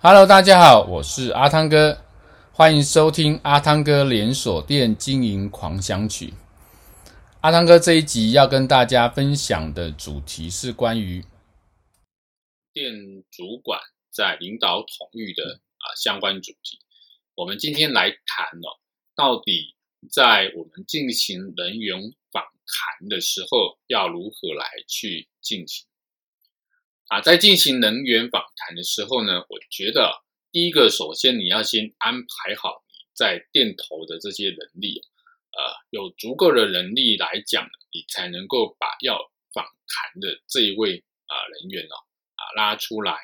Hello，大家好，我是阿汤哥，欢迎收听阿汤哥连锁店经营狂想曲。阿汤哥这一集要跟大家分享的主题是关于店主管在领导统御的啊相关主题。我们今天来谈哦，到底在我们进行人员访谈的时候，要如何来去进行？啊，在进行人员访谈的时候呢，我觉得第一个，首先你要先安排好你在店头的这些人力，呃，有足够的人力来讲，你才能够把要访谈的这一位啊人员哦啊拉出来，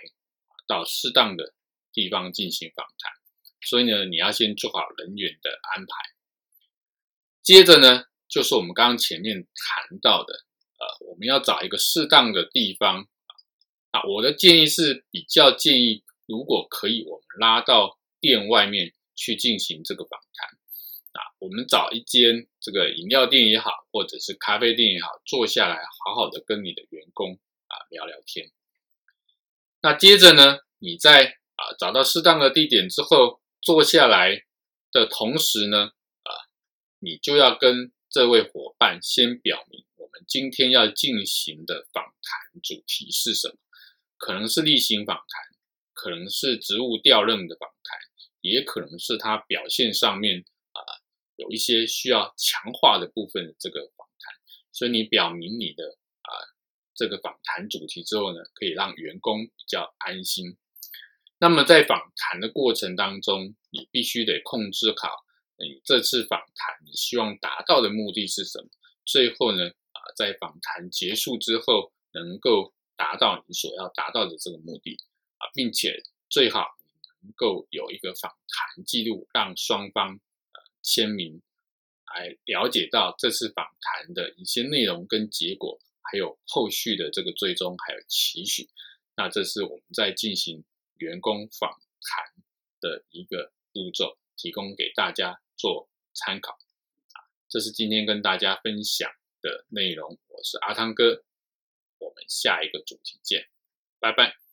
到适当的地方进行访谈。所以呢，你要先做好人员的安排。接着呢，就是我们刚刚前面谈到的，呃，我们要找一个适当的地方。啊，我的建议是比较建议，如果可以，我们拉到店外面去进行这个访谈。啊，我们找一间这个饮料店也好，或者是咖啡店也好，坐下来好好的跟你的员工啊聊聊天。那接着呢，你在啊找到适当的地点之后，坐下来的同时呢，啊，你就要跟这位伙伴先表明，我们今天要进行的访谈主题是什么。可能是例行访谈，可能是职务调任的访谈，也可能是他表现上面啊、有一些需要强化的部分的这个访谈。所以你表明你的啊、这个访谈主题之后呢，可以让员工比较安心。那么在访谈的过程当中，你必须得控制好你这次访谈你希望达到的目的是什么。最后呢啊、在访谈结束之后能够。达到你所要达到的这个目的啊，并且最好能够有一个访谈记录，让双方呃签名，来了解到这次访谈的一些内容跟结果，还有后续的这个追踪还有期许。那这是我们在进行员工访谈的一个步骤，提供给大家做参考啊。这是今天跟大家分享的内容，我是阿汤哥。们下一个主题见，拜拜。